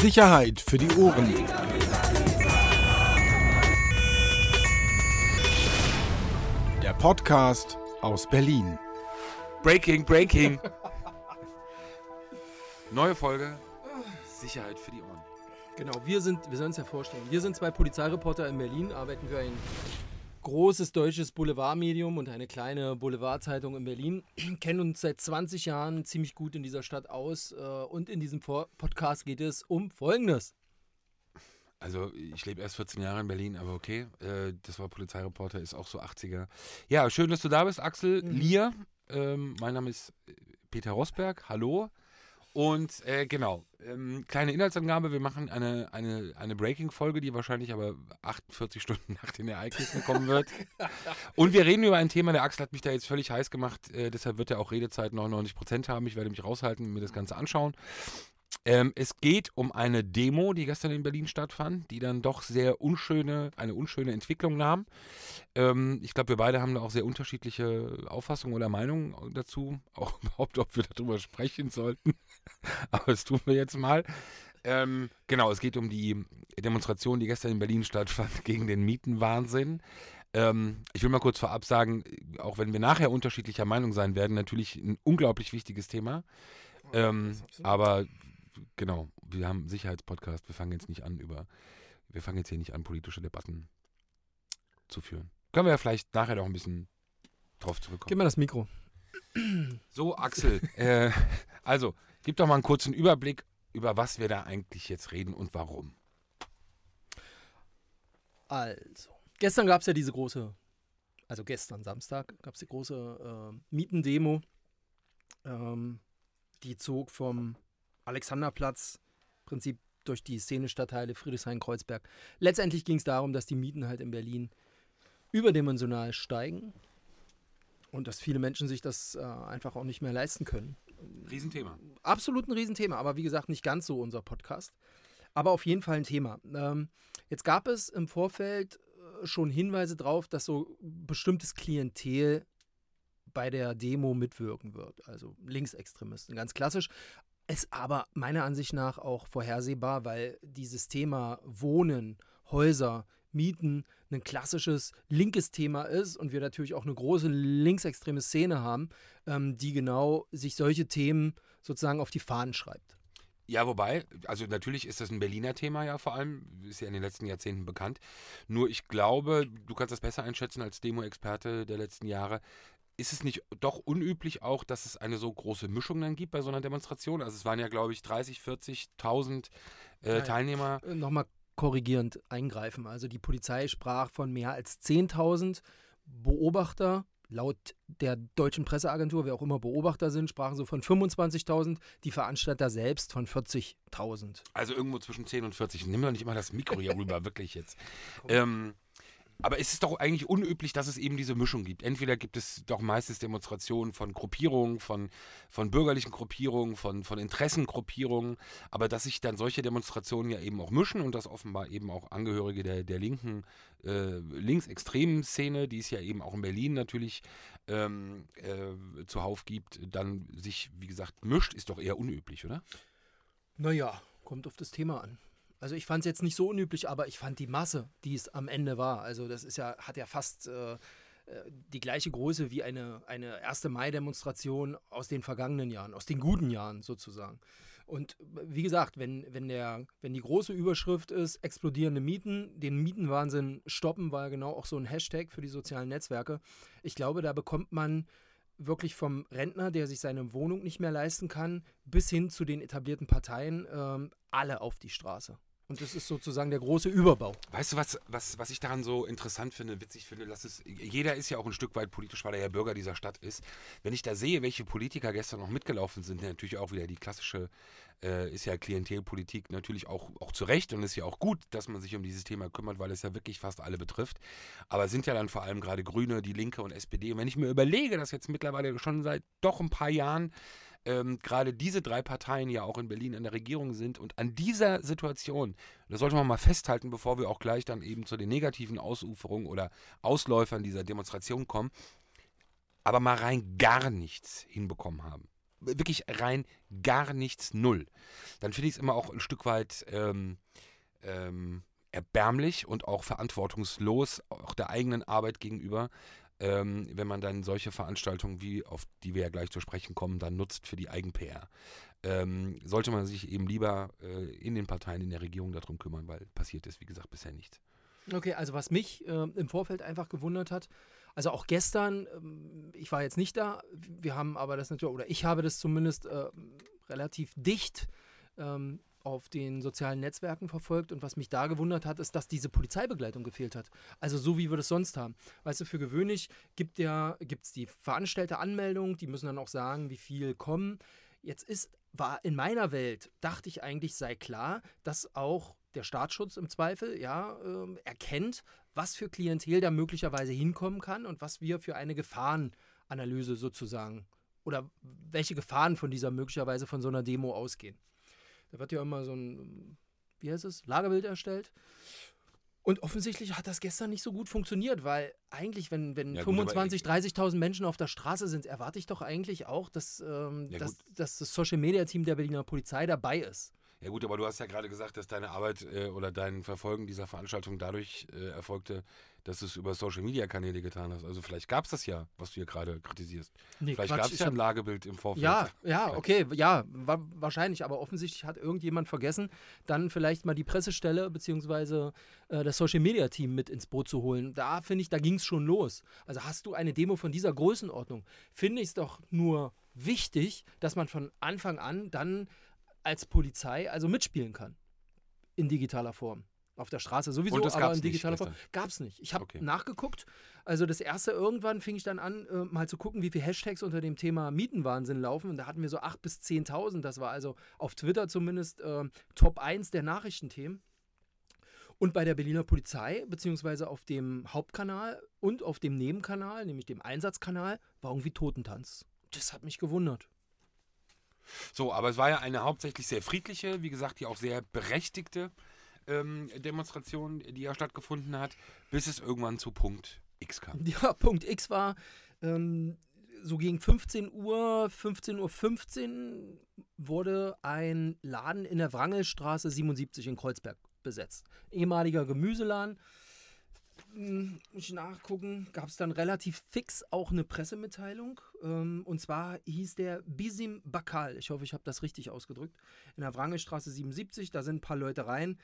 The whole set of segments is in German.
Sicherheit für die Ohren. Der Podcast aus Berlin. Breaking, breaking. Neue Folge. Sicherheit für die Ohren. Genau, wir sind, wir sollen es ja vorstellen, wir sind zwei Polizeireporter in Berlin, arbeiten für ein großes deutsches Boulevardmedium und eine kleine Boulevardzeitung in Berlin, kennen uns seit 20 Jahren ziemlich gut in dieser Stadt aus äh, und in diesem Podcast geht es um Folgendes. Also ich lebe erst 14 Jahre in Berlin, aber okay, äh, das war Polizeireporter, ist auch so 80er. Ja, schön, dass du da bist, Axel Mhm. Lier. Ähm, mein Name ist äh, Peter Rosberg, hallo. Und äh, genau, ähm, kleine Inhaltsangabe, wir machen eine, eine, eine Breaking-Folge, die wahrscheinlich aber 48 Stunden nach den Ereignissen kommen wird. Und wir reden über ein Thema, der Axel hat mich da jetzt völlig heiß gemacht, äh, deshalb wird er auch Redezeit 99% haben. Ich werde mich raushalten und mir das Ganze anschauen. Ähm, es geht um eine Demo, die gestern in Berlin stattfand, die dann doch sehr unschöne, eine unschöne Entwicklung nahm. Ähm, ich glaube, wir beide haben da auch sehr unterschiedliche Auffassungen oder Meinungen dazu, auch überhaupt, ob wir darüber sprechen sollten. Aber das tun wir jetzt mal. Ähm, genau, es geht um die Demonstration, die gestern in Berlin stattfand gegen den Mietenwahnsinn. Ähm, ich will mal kurz vorab sagen, auch wenn wir nachher unterschiedlicher Meinung sein werden, natürlich ein unglaublich wichtiges Thema. Ähm, aber genau, wir haben einen Sicherheitspodcast. Wir fangen jetzt nicht an über, wir fangen jetzt hier nicht an, politische Debatten zu führen. Können wir ja vielleicht nachher noch ein bisschen drauf zurückkommen. Gib mal das Mikro. So, Axel, äh, also, gib doch mal einen kurzen Überblick, über was wir da eigentlich jetzt reden und warum. Also, gestern gab es ja diese große, also gestern Samstag gab es die große äh, Mietendemo. Ähm, die zog vom Alexanderplatz im Prinzip durch die Szenestadtteile Friedrichshain-Kreuzberg. Letztendlich ging es darum, dass die Mieten halt in Berlin überdimensional steigen und dass viele Menschen sich das äh, einfach auch nicht mehr leisten können Riesenthema. absolut ein Riesenthema, aber wie gesagt, nicht ganz so unser Podcast. Aber auf jeden Fall ein Thema. Ähm, jetzt gab es im Vorfeld äh, schon Hinweise darauf, dass so bestimmtes Klientel bei der Demo mitwirken wird. Also Linksextremisten, ganz klassisch. Ist aber meiner Ansicht nach auch vorhersehbar, weil dieses Thema Wohnen, Häuser, Mieten ein klassisches linkes Thema ist und wir natürlich auch eine große linksextreme Szene haben, ähm, die genau sich solche Themen sozusagen auf die Fahnen schreibt. Ja, wobei, also natürlich ist das ein Berliner Thema ja vor allem, ist ja in den letzten Jahrzehnten bekannt. Nur ich glaube, du kannst das besser einschätzen als Demo-Experte der letzten Jahre. Ist es nicht doch unüblich auch, dass es eine so große Mischung dann gibt bei so einer Demonstration? Also es waren ja, glaube ich, 30, 40.000 äh. Teilnehmer. Äh, Nochmal korrigierend eingreifen. Also die Polizei sprach von mehr als 10.000 Beobachter. Laut der deutschen Presseagentur, wer auch immer Beobachter sind, sprachen so von 25.000, die Veranstalter selbst von 40.000. Also irgendwo zwischen 10 und 40. Nimm doch nicht immer das Mikro hier rüber, wirklich jetzt. Ähm, aber es ist doch eigentlich unüblich, dass es eben diese Mischung gibt. Entweder gibt es doch meistens Demonstrationen von Gruppierungen, von, von bürgerlichen Gruppierungen, von, von Interessengruppierungen, aber dass sich dann solche Demonstrationen ja eben auch mischen und dass offenbar eben auch Angehörige der, der linken, äh, linksextremen Szene, die es ja eben auch in Berlin natürlich ähm, äh, zuhauf gibt, dann sich, wie gesagt, mischt, ist doch eher unüblich, oder? Naja, kommt auf das Thema an. Also ich fand es jetzt nicht so unüblich, aber ich fand die Masse, die es am Ende war, also das ist ja, hat ja fast äh, äh, die gleiche Größe wie eine, eine 1. Mai-Demonstration aus den vergangenen Jahren, aus den guten Jahren sozusagen. Und wie gesagt, wenn, wenn, der, wenn die große Überschrift ist, explodierende Mieten, den Mietenwahnsinn stoppen, war ja genau auch so ein Hashtag für die sozialen Netzwerke. Ich glaube, da bekommt man wirklich vom Rentner, der sich seine Wohnung nicht mehr leisten kann, bis hin zu den etablierten Parteien, ähm, alle auf die Straße. Und das ist sozusagen der große Überbau. Weißt du, was, was, was ich daran so interessant finde, witzig finde, lass es, jeder ist ja auch ein Stück weit politisch, weil er ja Bürger dieser Stadt ist. Wenn ich da sehe, welche Politiker gestern noch mitgelaufen sind, natürlich auch wieder die klassische, äh, ist ja Klientelpolitik natürlich auch, auch zu Recht und ist ja auch gut, dass man sich um dieses Thema kümmert, weil es ja wirklich fast alle betrifft. Aber es sind ja dann vor allem gerade Grüne, die Linke und SPD. Und wenn ich mir überlege, dass jetzt mittlerweile schon seit doch ein paar Jahren ähm, gerade diese drei Parteien ja auch in Berlin in der Regierung sind und an dieser Situation, das sollte man mal festhalten, bevor wir auch gleich dann eben zu den negativen Ausuferungen oder Ausläufern dieser Demonstration kommen, aber mal rein gar nichts hinbekommen haben. wirklich rein gar nichts, null, dann finde ich es immer auch ein Stück weit ähm, ähm, erbärmlich und auch verantwortungslos, auch der eigenen Arbeit gegenüber, ähm, wenn man dann solche Veranstaltungen wie, auf die wir ja gleich zu sprechen kommen, dann nutzt für die Eigen-PR. Ähm, sollte man sich eben lieber äh, in den Parteien, in der Regierung darum kümmern, weil passiert ist, wie gesagt, bisher nichts. Okay, also was mich äh, im Vorfeld einfach gewundert hat, also auch gestern, ähm, ich war jetzt nicht da, wir haben aber das natürlich, oder ich habe das zumindest äh, relativ dicht ähm, auf den sozialen Netzwerken verfolgt und was mich da gewundert hat, ist, dass diese Polizeibegleitung gefehlt hat. Also so wie wir das sonst haben. Weißt du, für gewöhnlich gibt es die veranstalter Anmeldung, die müssen dann auch sagen, wie viel kommen. Jetzt ist, war in meiner Welt, dachte ich eigentlich, sei klar, dass auch der Staatsschutz im Zweifel ja äh, erkennt, was für Klientel da möglicherweise hinkommen kann und was wir für eine Gefahrenanalyse sozusagen oder welche Gefahren von dieser möglicherweise von so einer Demo ausgehen. Da wird ja immer so ein, wie heißt es, Lagerbild erstellt. Und offensichtlich hat das gestern nicht so gut funktioniert, weil eigentlich, wenn, wenn ja, 25.000, 30.000 Menschen auf der Straße sind, erwarte ich doch eigentlich auch, dass, ähm, ja, dass, dass, das Social Media Team der Berliner Polizei dabei ist. Ja gut, aber du hast ja gerade gesagt, dass deine Arbeit äh, oder dein Verfolgen dieser Veranstaltung dadurch äh, erfolgte, dass du es über Social Media Kanäle getan hast. Also vielleicht gab es das ja, was du hier gerade kritisierst. Nee, vielleicht gab es ja ein Lagebild im Vorfeld. Ja, ja, okay, ja, wa wahrscheinlich, aber offensichtlich hat irgendjemand vergessen, dann vielleicht mal die Pressestelle bzw. Äh, das Social Media Team mit ins Boot zu holen. Da finde ich, da ging es schon los. Also hast du eine Demo von dieser Größenordnung, finde ich es doch nur wichtig, dass man von Anfang an dann als Polizei also mitspielen kann. In digitaler Form. Auf der Straße sowieso, aber in digitaler Form. Gab es nicht. Ich habe okay. nachgeguckt. Also das erste irgendwann fing ich dann an, äh, mal zu gucken, wie viele Hashtags unter dem Thema Mietenwahnsinn laufen. Und da hatten wir so 8.000 bis 10.000. Das war also auf Twitter zumindest äh, Top 1 der Nachrichtenthemen. Und bei der Berliner Polizei, beziehungsweise auf dem Hauptkanal und auf dem Nebenkanal, nämlich dem Einsatzkanal, war irgendwie Totentanz. Das hat mich gewundert. So, aber es war ja eine hauptsächlich sehr friedliche, wie gesagt, die auch sehr berechtigte ähm, Demonstration, die ja stattgefunden hat, bis es irgendwann zu Punkt X kam. Ja, Punkt X war ähm, so gegen 15 Uhr, 15.15 Uhr 15 wurde ein Laden in der Wrangelstraße 77 in Kreuzberg besetzt. Ehemaliger Gemüseladen muss ich nachgucken, gab es dann relativ fix auch eine Pressemitteilung. Ähm, und zwar hieß der Bisim Bakal. Ich hoffe, ich habe das richtig ausgedrückt. In der Wrangelstraße 77, da sind ein paar Leute rein.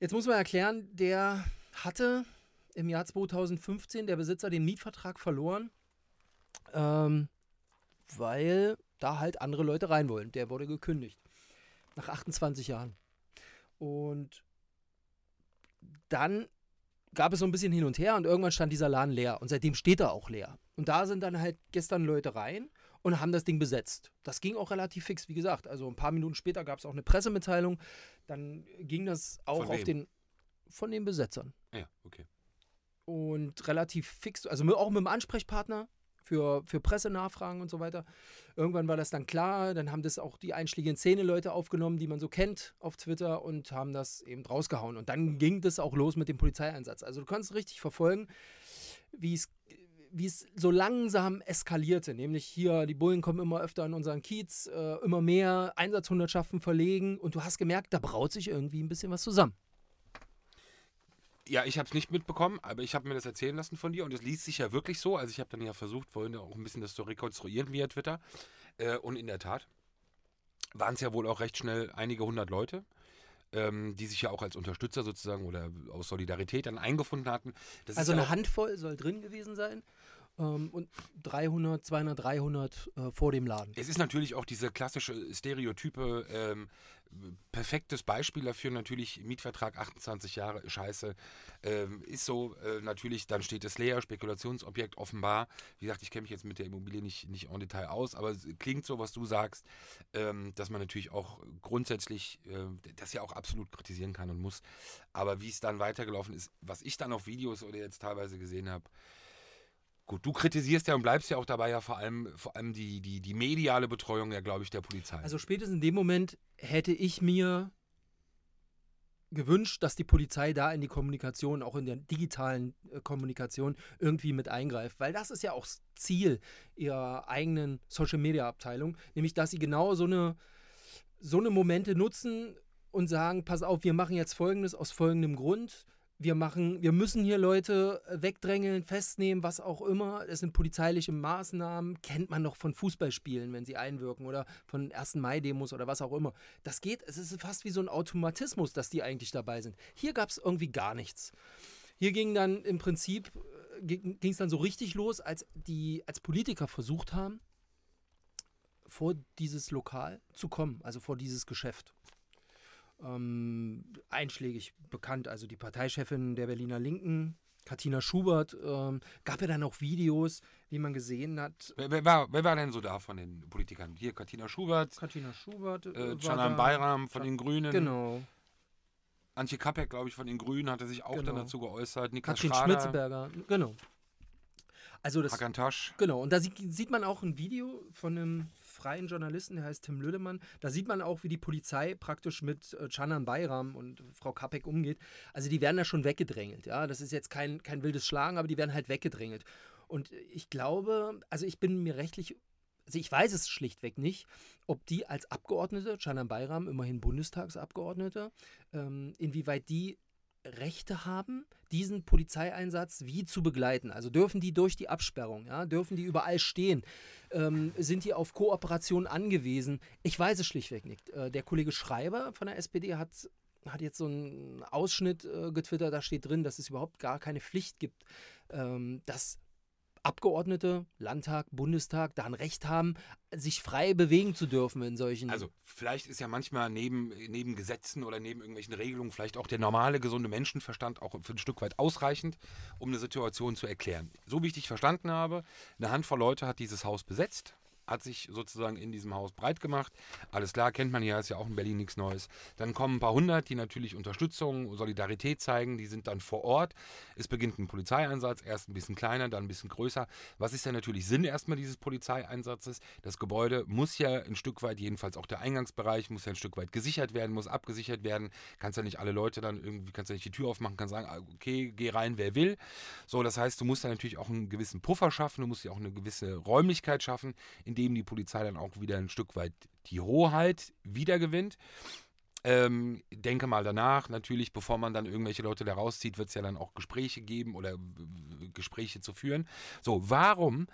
Jetzt muss man erklären, der hatte im Jahr 2015 der Besitzer den Mietvertrag verloren, ähm, weil da halt andere Leute rein wollen. Der wurde gekündigt. Nach 28 Jahren. Und dann gab es so ein bisschen hin und her und irgendwann stand dieser Laden leer und seitdem steht er auch leer. Und da sind dann halt gestern Leute rein und haben das Ding besetzt. Das ging auch relativ fix, wie gesagt. Also ein paar Minuten später gab es auch eine Pressemitteilung. Dann ging das auch auf den von den Besetzern. Ja, okay. Und relativ fix, also auch mit dem Ansprechpartner für, für Pressenachfragen und so weiter. Irgendwann war das dann klar, dann haben das auch die einschlägigen Szene-Leute aufgenommen, die man so kennt auf Twitter und haben das eben rausgehauen. Und dann ging das auch los mit dem Polizeieinsatz. Also du kannst richtig verfolgen, wie es wie es so langsam eskalierte, nämlich hier, die Bullen kommen immer öfter an unseren Kiez, äh, immer mehr Einsatzhundertschaften verlegen und du hast gemerkt, da braut sich irgendwie ein bisschen was zusammen. Ja, ich habe es nicht mitbekommen, aber ich habe mir das erzählen lassen von dir und es liest sich ja wirklich so. Also ich habe dann ja versucht, vorhin auch ein bisschen das zu rekonstruieren via Twitter. Äh, und in der Tat waren es ja wohl auch recht schnell einige hundert Leute, ähm, die sich ja auch als Unterstützer sozusagen oder aus Solidarität dann eingefunden hatten. Das also eine ja Handvoll soll drin gewesen sein ähm, und 300, 200, 300 äh, vor dem Laden. Es ist natürlich auch diese klassische Stereotype, ähm, perfektes Beispiel dafür natürlich Mietvertrag 28 Jahre, scheiße, ähm, ist so äh, natürlich, dann steht es leer, Spekulationsobjekt offenbar. Wie gesagt, ich kenne mich jetzt mit der Immobilie nicht, nicht en Detail aus, aber es klingt so, was du sagst, ähm, dass man natürlich auch grundsätzlich äh, das ja auch absolut kritisieren kann und muss. Aber wie es dann weitergelaufen ist, was ich dann auf Videos oder jetzt teilweise gesehen habe, Gut, du kritisierst ja und bleibst ja auch dabei ja vor allem, vor allem die, die, die mediale Betreuung ja, glaube ich, der Polizei. Also spätestens in dem Moment hätte ich mir gewünscht, dass die Polizei da in die Kommunikation, auch in der digitalen äh, Kommunikation, irgendwie mit eingreift. Weil das ist ja auch das Ziel ihrer eigenen Social-Media-Abteilung, nämlich dass sie genau so eine, so eine Momente nutzen und sagen, pass auf, wir machen jetzt Folgendes aus folgendem Grund wir machen, wir müssen hier Leute äh, wegdrängeln, festnehmen, was auch immer. Es sind polizeiliche Maßnahmen, kennt man noch von Fußballspielen, wenn sie einwirken oder von 1. Mai-Demos oder was auch immer. Das geht, es ist fast wie so ein Automatismus, dass die eigentlich dabei sind. Hier gab es irgendwie gar nichts. Hier ging dann im Prinzip, äh, ging es dann so richtig los, als die als Politiker versucht haben, vor dieses Lokal zu kommen, also vor dieses Geschäft ähm, einschlägig bekannt. Also die Parteichefin der Berliner Linken, Katina Schubert, ähm, gab ja dann auch Videos, wie man gesehen hat. Wer, wer, war, wer war denn so da von den Politikern? Hier Katina Schubert. Katina Schubert. Äh, Canan Bayram von den Grünen. Genau. Antje Kappek, glaube ich, von den Grünen, hatte sich auch genau. dann dazu geäußert. Niklas Katrin Schmitzeberger, genau. Also das, Hakan Tasch. Genau, und da sieht, sieht man auch ein Video von einem freien Journalisten, der heißt Tim Lüdemann. Da sieht man auch, wie die Polizei praktisch mit äh, Canan Bayram und Frau Kapek umgeht. Also die werden da schon weggedrängelt. Ja? Das ist jetzt kein, kein wildes Schlagen, aber die werden halt weggedrängelt. Und ich glaube, also ich bin mir rechtlich also ich weiß es schlichtweg nicht, ob die als Abgeordnete, Canan Bayram, immerhin Bundestagsabgeordnete, ähm, inwieweit die Rechte haben, diesen Polizeieinsatz wie zu begleiten. Also dürfen die durch die Absperrung, ja, dürfen die überall stehen, ähm, sind die auf Kooperation angewiesen. Ich weiß es schlichtweg nicht. Äh, der Kollege Schreiber von der SPD hat hat jetzt so einen Ausschnitt äh, getwittert, da steht drin, dass es überhaupt gar keine Pflicht gibt, ähm, dass Abgeordnete, Landtag, Bundestag da ein Recht haben, sich frei bewegen zu dürfen in solchen. Also vielleicht ist ja manchmal neben, neben Gesetzen oder neben irgendwelchen Regelungen vielleicht auch der normale, gesunde Menschenverstand auch für ein Stück weit ausreichend, um eine Situation zu erklären. So wie ich dich verstanden habe, eine Handvoll Leute hat dieses Haus besetzt hat sich sozusagen in diesem Haus breit gemacht. Alles klar, kennt man ja, ist ja auch in Berlin nichts Neues. Dann kommen ein paar hundert, die natürlich Unterstützung, Solidarität zeigen, die sind dann vor Ort. Es beginnt ein Polizeieinsatz, erst ein bisschen kleiner, dann ein bisschen größer. Was ist denn natürlich Sinn erstmal dieses Polizeieinsatzes? Das Gebäude muss ja ein Stück weit, jedenfalls auch der Eingangsbereich, muss ja ein Stück weit gesichert werden, muss abgesichert werden. Kannst ja nicht alle Leute dann irgendwie, kannst ja nicht die Tür aufmachen, kannst sagen, ah, okay, geh rein, wer will. So, das heißt, du musst da natürlich auch einen gewissen Puffer schaffen, du musst ja auch eine gewisse Räumlichkeit schaffen, in dem die Polizei dann auch wieder ein Stück weit die Hoheit wiedergewinnt. Ähm, denke mal danach, natürlich, bevor man dann irgendwelche Leute da rauszieht, wird es ja dann auch Gespräche geben oder Gespräche zu führen. So, warum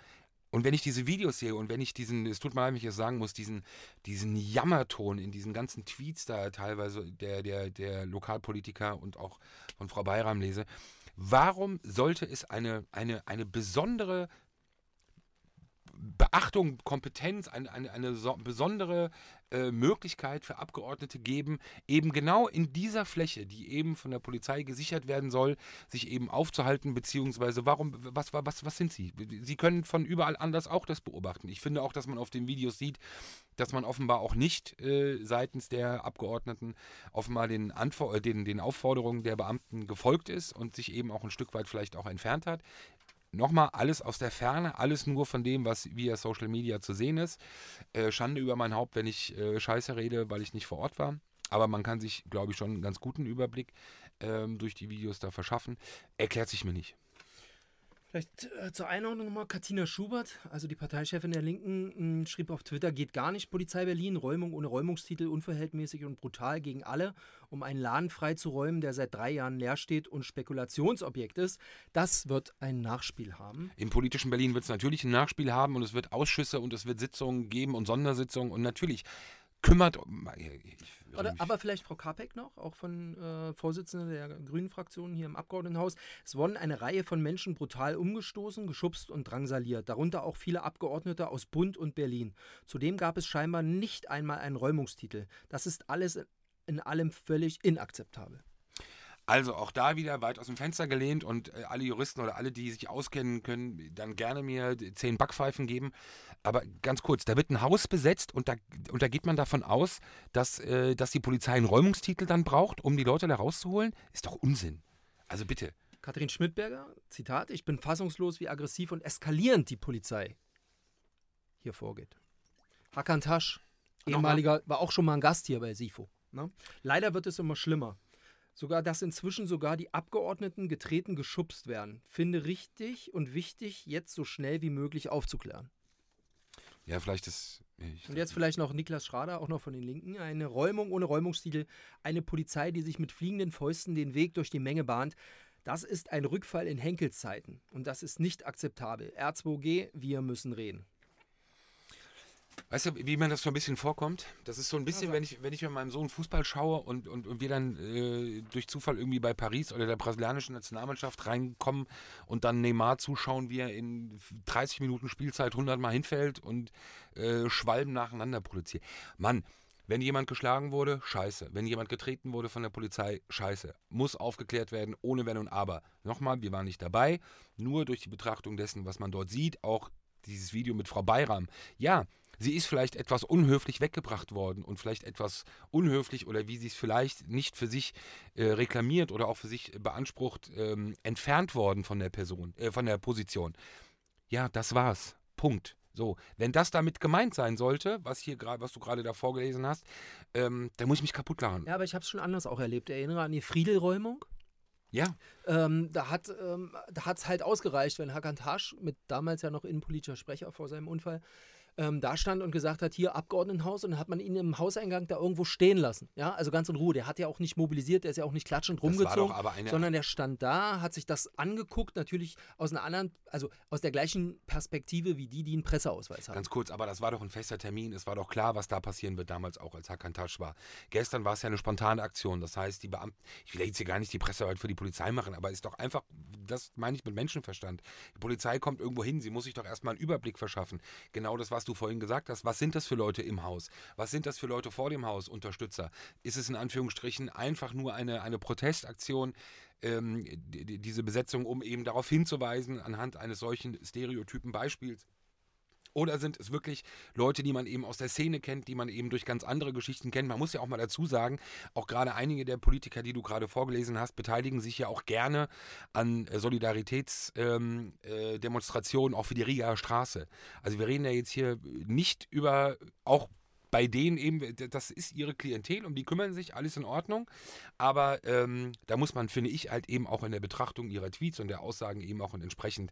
und wenn ich diese Videos sehe und wenn ich diesen, es tut mir leid, wenn ich es sagen muss, diesen, diesen Jammerton in diesen ganzen Tweets da teilweise der, der, der Lokalpolitiker und auch von Frau Bayram lese, warum sollte es eine, eine, eine besondere Beachtung, Kompetenz, eine, eine, eine so besondere äh, Möglichkeit für Abgeordnete geben, eben genau in dieser Fläche, die eben von der Polizei gesichert werden soll, sich eben aufzuhalten, beziehungsweise warum, was, was, was sind sie? Sie können von überall anders auch das beobachten. Ich finde auch, dass man auf den Videos sieht, dass man offenbar auch nicht äh, seitens der Abgeordneten offenbar den, Antwort, äh, den, den Aufforderungen der Beamten gefolgt ist und sich eben auch ein Stück weit vielleicht auch entfernt hat nochmal alles aus der Ferne, alles nur von dem, was via Social Media zu sehen ist. Äh, Schande über mein Haupt, wenn ich äh, Scheiße rede, weil ich nicht vor Ort war. Aber man kann sich, glaube ich, schon einen ganz guten Überblick ähm, durch die Videos da verschaffen. Erklärt sich mir nicht. Vielleicht äh, zur Einordnung nochmal, Katina Schubert, also die Parteichefin der Linken, hm, schrieb auf Twitter, geht gar nicht Polizei Berlin, Räumung ohne Räumungstitel, unverhältnismäßig und brutal gegen alle, um einen Laden freizuräumen, der seit drei Jahren leer steht und Spekulationsobjekt ist. Das wird ein Nachspiel haben. Im politischen Berlin wird es natürlich ein Nachspiel haben und es wird Ausschüsse und es wird Sitzungen geben und Sondersitzungen und natürlich kümmert. Oder, aber vielleicht Frau Kapek noch, auch von äh, Vorsitzende der Grünen Fraktion hier im Abgeordnetenhaus. Es wurden eine Reihe von Menschen brutal umgestoßen, geschubst und drangsaliert, darunter auch viele Abgeordnete aus Bund und Berlin. Zudem gab es scheinbar nicht einmal einen Räumungstitel. Das ist alles in allem völlig inakzeptabel. Also auch da wieder weit aus dem Fenster gelehnt und äh, alle Juristen oder alle, die sich auskennen, können dann gerne mir zehn Backpfeifen geben. Aber ganz kurz, da wird ein Haus besetzt und da, und da geht man davon aus, dass, äh, dass die Polizei einen Räumungstitel dann braucht, um die Leute da rauszuholen. Ist doch Unsinn. Also bitte. Katrin Schmidberger, Zitat, ich bin fassungslos, wie aggressiv und eskalierend die Polizei hier vorgeht. Hakan Tasch, ehemaliger, war auch schon mal ein Gast hier bei SIFO. Ne? Leider wird es immer schlimmer. Sogar, dass inzwischen sogar die Abgeordneten getreten geschubst werden. Finde richtig und wichtig, jetzt so schnell wie möglich aufzuklären. Ja, vielleicht ist. Und jetzt vielleicht noch Niklas Schrader, auch noch von den Linken. Eine Räumung ohne Räumungsstil. Eine Polizei, die sich mit fliegenden Fäusten den Weg durch die Menge bahnt. Das ist ein Rückfall in Henkelszeiten. Und das ist nicht akzeptabel. R2G, wir müssen reden. Weißt du, wie mir das so ein bisschen vorkommt? Das ist so ein bisschen, wenn ich, wenn ich mit meinem Sohn Fußball schaue und, und, und wir dann äh, durch Zufall irgendwie bei Paris oder der brasilianischen Nationalmannschaft reinkommen und dann Neymar zuschauen, wie er in 30 Minuten Spielzeit 100 Mal hinfällt und äh, Schwalben nacheinander produziert. Mann, wenn jemand geschlagen wurde, scheiße. Wenn jemand getreten wurde von der Polizei, scheiße. Muss aufgeklärt werden, ohne Wenn und Aber. Nochmal, wir waren nicht dabei. Nur durch die Betrachtung dessen, was man dort sieht, auch dieses Video mit Frau Bayram. Ja, sie ist vielleicht etwas unhöflich weggebracht worden und vielleicht etwas unhöflich oder wie sie es vielleicht nicht für sich äh, reklamiert oder auch für sich beansprucht, ähm, entfernt worden von der Person, äh, von der Position. Ja, das war's. Punkt. So, wenn das damit gemeint sein sollte, was hier gerade, was du gerade da vorgelesen hast, ähm, dann muss ich mich kaputt lachen. Ja, aber ich habe es schon anders auch erlebt. Erinnere an die Friedelräumung. Ja, Ähm, da hat ähm, da hat's halt ausgereicht, wenn Hakan Tasch, mit damals ja noch innenpolitischer Sprecher vor seinem Unfall, ähm, da stand und gesagt hat, hier Abgeordnetenhaus und dann hat man ihn im Hauseingang da irgendwo stehen lassen. Ja, also ganz in Ruhe. Der hat ja auch nicht mobilisiert, der ist ja auch nicht klatschend rumgezogen, aber eine. sondern der stand da, hat sich das angeguckt, natürlich aus einer anderen, also aus der gleichen Perspektive wie die, die einen Presseausweis haben. Ganz kurz, aber das war doch ein fester Termin. Es war doch klar, was da passieren wird, damals auch, als Hakan Tasch war. Gestern war es ja eine spontane Aktion. Das heißt, die Beamten, ich will jetzt hier gar nicht die Pressearbeit für die Polizei machen, aber ist doch einfach, das meine ich mit Menschenverstand. Die Polizei kommt irgendwo hin, sie muss sich doch erstmal einen Überblick verschaffen. Genau das, was du vorhin gesagt hast. Was sind das für Leute im Haus? Was sind das für Leute vor dem Haus, Unterstützer? Ist es in Anführungsstrichen einfach nur eine, eine Protestaktion? ähm, die- diese Besetzung, um eben darauf hinzuweisen, anhand eines solchen stereotypen Beispiels. Oder sind es wirklich Leute, die man eben aus der Szene kennt, die man eben durch ganz andere Geschichten kennt? Man muss ja auch mal dazu sagen, auch gerade einige der Politiker, die du gerade vorgelesen hast, beteiligen sich ja auch gerne an äh, Solidaritätsdemonstrationen, äh, Demonstrationen, auch für die Rigaer Straße. Also wir reden ja jetzt hier nicht über auch bei denen eben, das ist ihre Klientel, um die kümmern sich, alles in Ordnung. Aber ähm, da muss man, finde ich, halt eben auch in der Betrachtung ihrer Tweets und der Aussagen eben auch entsprechend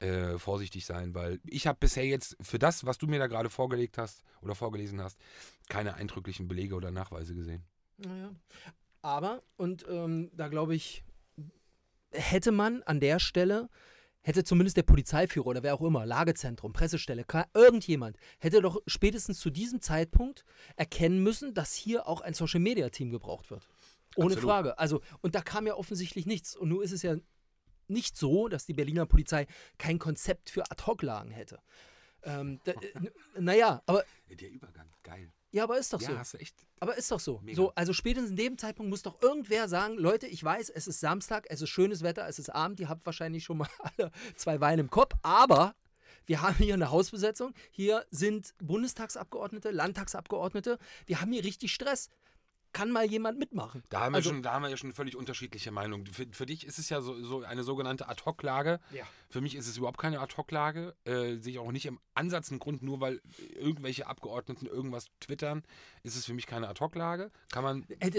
äh, vorsichtig sein, weil ich habe bisher jetzt für das, was du mir da gerade vorgelegt hast oder vorgelesen hast, keine eindrücklichen Belege oder Nachweise gesehen. Naja. Aber, und ähm, da glaube ich, hätte man an der Stelle, hätte zumindest der Polizeiführer oder wer auch immer, Lagezentrum, Pressestelle, irgendjemand, hätte doch spätestens zu diesem Zeitpunkt erkennen müssen, dass hier auch ein Social-Media-Team gebraucht wird. Ohne Absolut. Frage. Also, und da kam ja offensichtlich nichts. Und nun ist es ja nicht so, dass die Berliner Polizei kein Konzept für Ad-Hoc-Lagen hätte. Ähm, da, äh, naja, aber, Der Übergang, geil. ja, aber ist doch ja, so. hast du echt. Aber ist doch so. Mega. so. Also spätestens in dem Zeitpunkt muss doch irgendwer sagen, Leute, ich weiß, es ist Samstag, es ist schönes Wetter, es ist Abend, ihr habt wahrscheinlich schon mal alle zwei Weine im Kopf, aber wir haben hier eine Hausbesetzung, hier sind Bundestagsabgeordnete, Landtagsabgeordnete, wir haben hier richtig Stress. Kann mal jemand mitmachen? Da haben, wir Also- schon, da haben wir ja schon völlig unterschiedliche Meinungen. Für, für dich ist es ja so, so eine sogenannte Ad-Hoc-Lage. Ja. Für mich ist es überhaupt keine Ad-Hoc-Lage. Äh, sehe ich auch nicht im Ansatz einen Grund, nur weil irgendwelche Abgeordneten irgendwas twittern, ist es für mich keine Ad-Hoc-Lage. Kann man. Äh,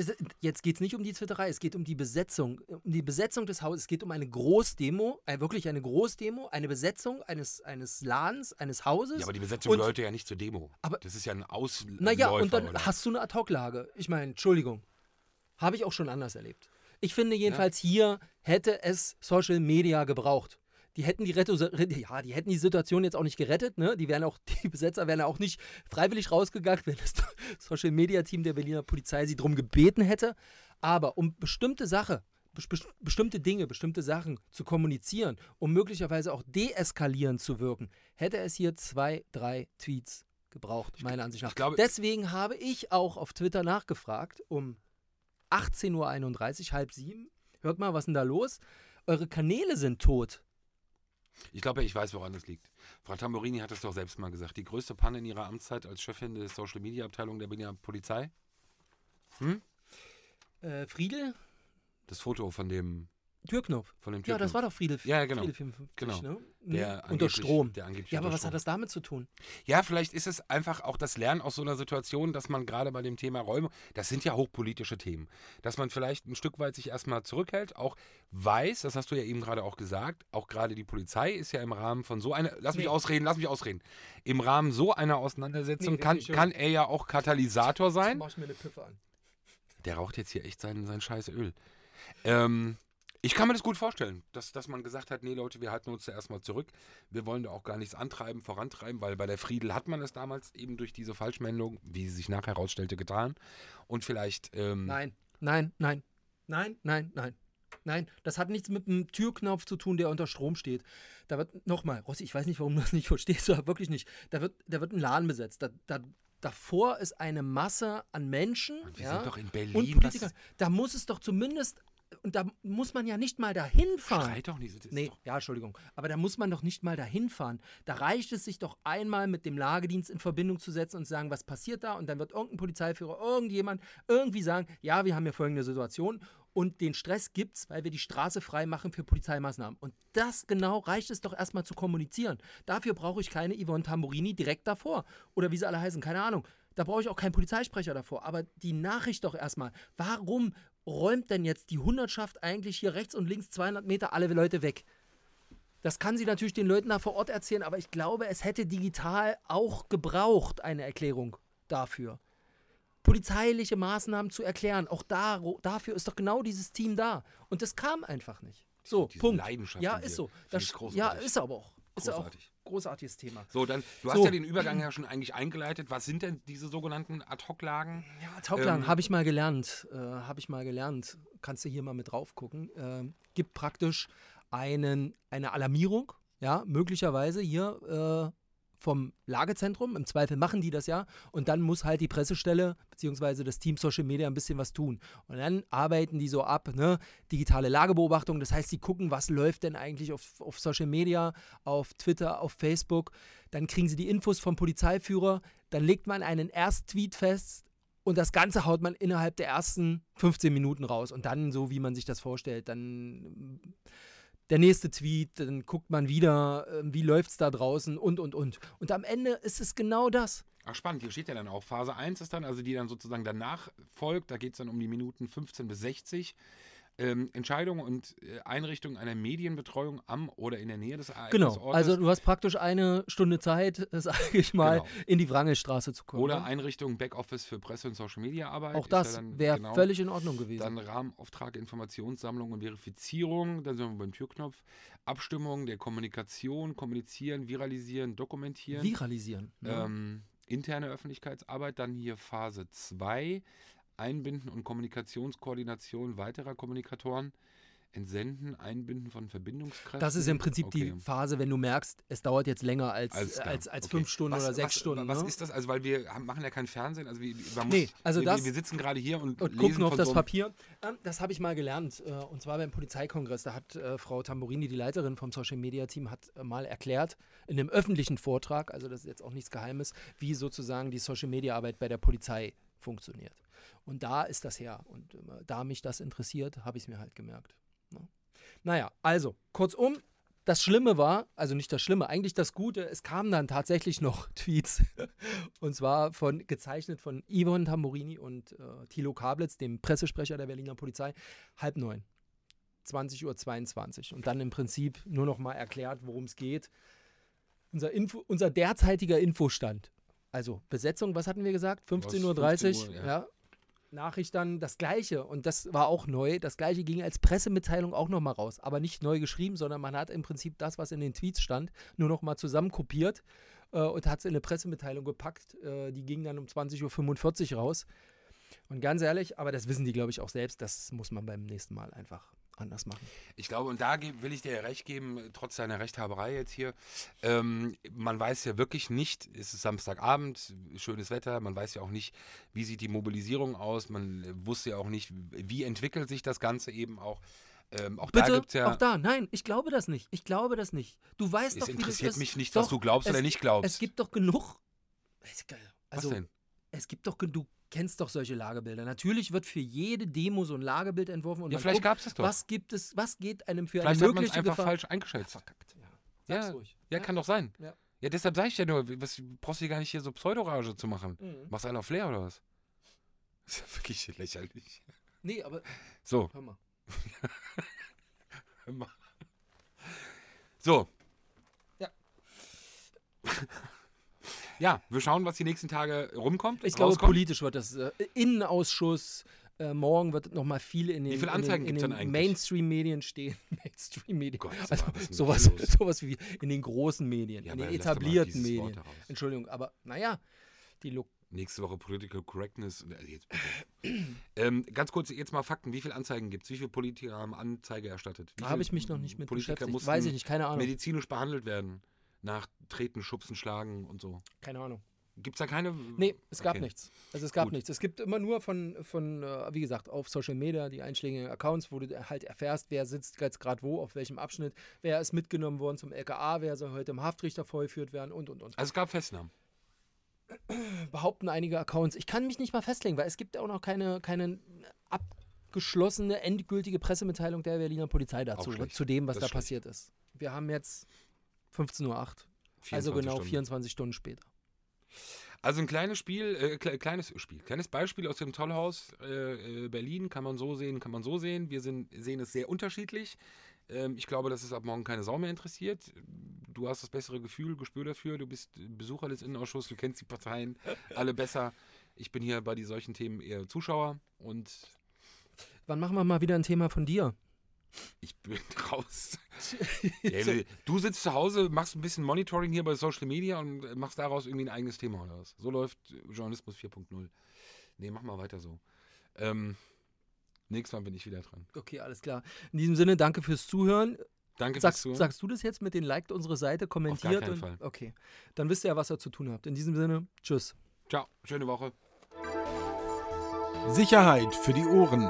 Jetzt geht es nicht um die Twitterei, es geht um die Besetzung. Um die Besetzung des Hauses. Es geht um eine Großdemo, äh, wirklich eine Großdemo, eine Besetzung eines, eines Ladens, eines Hauses. Ja, aber die Besetzung Und- gehört ja nicht zur Demo. Aber- das ist ja ein Ausläufer. Naja, und dann oder? hast du eine Ad-Hoc-Lage. Ich meine, Entschuldigung. Habe ich auch schon anders erlebt. Ich finde jedenfalls hier hätte es Social Media gebraucht. Die hätten die, Retto ja, die hätten die Situation jetzt auch nicht gerettet. Ne? Die, wären auch, die Besetzer wären auch nicht freiwillig rausgegangen, wenn das Social Media Team der Berliner Polizei sie darum gebeten hätte. Aber um bestimmte Sache, bes- bes- bestimmte Dinge, bestimmte Sachen zu kommunizieren, um möglicherweise auch deeskalierend zu wirken, hätte es hier zwei, drei Tweets gebraucht, meiner Ansicht nach. glaube- Deswegen habe ich auch auf Twitter nachgefragt, um 18.31 Uhr, halb sieben. Hört mal, was ist denn da los? Eure Kanäle sind tot. Ich glaube, ich weiß, woran das liegt. Frau Tamburini hat es doch selbst mal gesagt. Die größte Panne in ihrer Amtszeit als Chefin der Social Media Abteilung der Berliner Polizei. Äh, Friedel? Das Foto von dem Türknopf. Von dem Ja, das Türknopf. war doch Friedel, Ja, ja, genau. Friedel 55, Genau. ne? Der. Unter Strom. Der angeblich Ja, aber was Strom. hat das damit zu tun? Ja, vielleicht ist es einfach auch das Lernen aus so einer Situation, dass man gerade bei dem Thema Räume, das sind ja hochpolitische Themen, dass man vielleicht ein Stück weit sich erstmal zurückhält, auch weiß, das hast du ja eben gerade auch gesagt, auch gerade die Polizei ist ja im Rahmen von so einer, lass mich Nee. ausreden, lass mich ausreden, im Rahmen so einer Auseinandersetzung Nee, kann, kann er ja auch Katalysator sein. Mach ich mir eine Piffe an. Der raucht jetzt hier echt sein, sein scheiß Öl. Ähm, ich kann mir das gut vorstellen, dass, dass man gesagt hat, nee Leute, wir halten uns da erstmal zurück. Wir wollen da auch gar nichts antreiben, vorantreiben, weil bei der Friedel hat man es damals eben durch diese Falschmeldung, wie sie sich nachher herausstellte, getan. Und vielleicht, ähm, Nein, nein, nein, nein, nein, nein. Nein, das hat nichts mit einem Türknopf zu tun, der unter Strom steht. Da wird, nochmal, Rossi, ich weiß nicht, warum du das nicht verstehst, aber wirklich nicht. Da wird, da wird ein Laden besetzt. Da, da, davor ist eine Masse an Menschen. und wir ja, sind doch in und Berlin. Politiker. Da muss es doch zumindest, und da muss man ja nicht mal dahin fahren. schreit doch nicht. das Nee, doch- ja, Entschuldigung. Aber da muss man doch nicht mal dahin fahren. Da reicht es sich doch einmal mit dem Lagedienst in Verbindung zu setzen und zu sagen, was passiert da? Und dann wird irgendein Polizeiführer, irgendjemand irgendwie sagen, ja, wir haben hier folgende Situation. Und den Stress gibt's, weil wir die Straße frei machen für Polizeimaßnahmen. Und das genau reicht es doch erstmal zu kommunizieren. Dafür brauche ich keine Yvonne Tamburini direkt davor. Oder wie sie alle heißen, keine Ahnung. Da brauche ich auch keinen Polizeisprecher davor. Aber die Nachricht doch erstmal. Warum räumt denn jetzt die Hundertschaft eigentlich hier rechts und links 200 Meter alle Leute weg? Das kann sie natürlich den Leuten da vor Ort erzählen, aber ich glaube, es hätte digital auch gebraucht, eine Erklärung dafür. Polizeiliche Maßnahmen zu erklären, auch da, dafür ist doch genau dieses Team da. Und das kam einfach nicht. So, Diese Punkt. Leidenschaft Ja, ist so. Das, ja, großartig. ist aber auch. Ist ja auch Großartig. Großartiges Thema. So, dann, du hast So. ja den Übergang ja schon eigentlich eingeleitet. Was sind denn diese sogenannten Ad-Hoc-Lagen? Ja, Tauglang, Ähm, habe ich mal gelernt. Äh, habe ich mal gelernt. Kannst du hier mal mit drauf gucken. Ähm, gibt praktisch einen, eine Alarmierung, ja, möglicherweise hier äh, vom Lagezentrum. Im Zweifel machen die das ja. Und dann muss halt die Pressestelle bzw. das Team Social Media ein bisschen was tun. Und dann arbeiten die so ab, ne? Digitale Lagebeobachtung. Das heißt, sie gucken, was läuft denn eigentlich auf, auf Social Media, auf Twitter, auf Facebook. Dann kriegen sie die Infos vom Polizeiführer. Dann legt man einen Ersttweet fest, und das Ganze haut man innerhalb der ersten 15 Minuten raus. Und dann, so wie man sich das vorstellt, dann der nächste Tweet, dann guckt man wieder, äh, wie läuft es da draußen und, und, und. Und am Ende ist es genau das. Ach, spannend. Hier steht ja dann auch, Phase 1 ist dann, also die dann sozusagen danach folgt. Da geht es dann um die Minuten 15 bis 60. Ähm, Entscheidung und äh, Einrichtung einer Medienbetreuung am oder in der Nähe des Genau. Ereignisortes. Also du hast praktisch eine Stunde Zeit, sage ich mal, Genau. in die Wrangelstraße zu kommen. Oder ne? Einrichtung Backoffice für Presse- und Social-Media-Arbeit. Auch ja das dann wäre genau völlig in Ordnung gewesen. Dann Rahmenauftrag, Informationssammlung und Verifizierung. Dann sind wir beim Türknopf. Abstimmung der Kommunikation, kommunizieren, viralisieren, dokumentieren. Viralisieren. Ne? Ähm, interne Öffentlichkeitsarbeit, dann hier Phase 2, Einbinden und Kommunikationskoordination weiterer Kommunikatoren, Entsenden, Einbinden von Verbindungskräften. Das ist im Prinzip Okay. die Phase, wenn du merkst, es dauert jetzt länger als, klar. als, als Okay. fünf Stunden was, oder sechs was, Stunden. Was ne? ist das? Also, weil wir haben, machen ja kein Fernsehen. Also, wir, man Nee, muss, also wir, das- wir sitzen gerade hier und, und gucken auf das so Papier. Ähm, das habe ich mal gelernt. Äh, und zwar beim Polizeikongress. Da hat äh, Frau Tamburini, die Leiterin vom Social Media Team, hat äh, mal erklärt, in einem öffentlichen Vortrag, also das ist jetzt auch nichts Geheimes, wie sozusagen die Social Media Arbeit bei der Polizei funktioniert. Und da ist das her. Und äh, da mich das interessiert, habe ich es mir halt gemerkt. Ne? Naja, also, kurzum, das Schlimme war, also nicht das Schlimme, eigentlich das Gute, es kamen dann tatsächlich noch Tweets. und zwar von, gezeichnet von Yvonne Tamburini und äh, Thilo Kablitz, dem Pressesprecher der Berliner Polizei, halb neun. 20.22 Uhr. Und dann im Prinzip nur noch mal erklärt, worum es geht. Unser, Info, unser derzeitiger Infostand. Also Besetzung, was hatten wir gesagt? 15.30 Uhr. 15 Uhr, ja. ja. Nachricht dann das gleiche und das war auch neu. Das gleiche ging als Pressemitteilung auch nochmal raus, aber nicht neu geschrieben, sondern man hat im Prinzip das, was in den Tweets stand, nur nochmal zusammenkopiert äh, und hat es in eine Pressemitteilung gepackt. Äh, die ging dann um 20.45 Uhr raus. Und ganz ehrlich, aber das wissen die, glaube ich, auch selbst, das muss man beim nächsten Mal einfach anders machen. Ich glaube, und da will ich dir ja recht geben, trotz deiner Rechthaberei jetzt hier. Ähm, man weiß ja wirklich nicht, es ist Samstagabend, schönes Wetter, man weiß ja auch nicht, wie sieht die Mobilisierung aus, man wusste ja auch nicht, wie entwickelt sich das Ganze eben auch. Ähm, auch da Bitte, gibt es ja. auch da, nein, ich glaube das nicht. Ich glaube das nicht. Du weißt es doch, das interessiert ist. mich nicht, Doch, was du glaubst es, oder nicht glaubst. Es gibt doch genug. Ist. Also, was denn? es gibt doch genug, kennst doch solche Lagebilder. Natürlich wird für jede Demo so ein Lagebild entworfen und Ja, vielleicht gab es doch. was gibt es, was geht einem für Vielleicht eine hat man es mögliche einfach Gefahr. falsch eingeschätzt. Verkackt, ja. Sag's Ja, ruhig. ja, kann doch sein. Ja. Ja, deshalb sage ich ja nur, was, brauchst du gar nicht hier so Pseudorage zu machen. Mhm. Machst einer Flair oder was? Das ist ja wirklich lächerlich. Nee, aber So, hör mal. so. Ja. Ja, wir schauen, was die nächsten Tage rumkommt. Ich glaube, rauskommt. politisch wird das äh, Innenausschuss. Äh, morgen wird noch mal viel in den, Wie viele in den, in den? Mainstream-Medien stehen. Mainstream-Medien. Gott, sag also sowas, sowas wie in den großen Medien, Ja, in den etablierten Medien. Entschuldigung, aber naja, die Lo Nächste Woche Political Correctness. Also ähm, ganz kurz, jetzt mal Fakten. Wie viele Anzeigen gibt es? Wie viele Politiker haben Anzeige erstattet? Wie da habe ich mich noch nicht mit Politiker beschäftigt. Weiß ich nicht, keine Ahnung. medizinisch behandelt werden? Nach Treten, Schubsen, Schlagen und so. Keine Ahnung. Gibt es da keine? Nee, es gab Okay. nichts. Also es gab Gut. nichts. Es gibt immer nur von, von äh, wie gesagt, auf Social Media die einschlägigen Accounts, wo du halt erfährst, wer sitzt jetzt gerade wo, auf welchem Abschnitt, wer ist mitgenommen worden zum LKA, wer soll heute im Haftrichter vorgeführt werden und und und. Also es gab Festnahmen. Behaupten einige Accounts. Ich kann mich nicht mal festlegen, weil es gibt auch noch keine, keine abgeschlossene, endgültige Pressemitteilung der Berliner Polizei dazu, zu dem, was Das da schlecht. passiert ist. Wir haben jetzt 15.08 Uhr, also 24 genau Stunden. 24 Stunden später. Also ein kleines Spiel, äh, kle kleines Spiel, kleines Beispiel aus dem Tollhaus äh, äh, Berlin kann man so sehen, kann man so sehen. Wir sind, sehen es sehr unterschiedlich. Ähm, ich glaube, dass es ab morgen keine Sau mehr interessiert. Du hast das bessere Gefühl, Gespür dafür. Du bist Besucher des Innenausschusses, du kennst die Parteien alle besser. Ich bin hier bei die solchen Themen eher Zuschauer und Wann machen wir mal wieder ein Thema von dir? Ich bin raus. Du sitzt zu Hause, machst ein bisschen Monitoring hier bei Social Media und machst daraus irgendwie ein eigenes Thema oder was? So läuft Journalismus 4.0. Nee, mach mal weiter so. Ähm, nächstes Mal bin ich wieder dran. Okay, alles klar. In diesem Sinne, danke fürs Zuhören. Danke Sagst, fürs Zuhören. sagst du das jetzt mit den liked unsere Seite, kommentiert? keinen und, Fall. Okay, dann wisst ihr ja, was ihr zu tun habt. In diesem Sinne, tschüss. Ciao, schöne Woche. Sicherheit für die Ohren.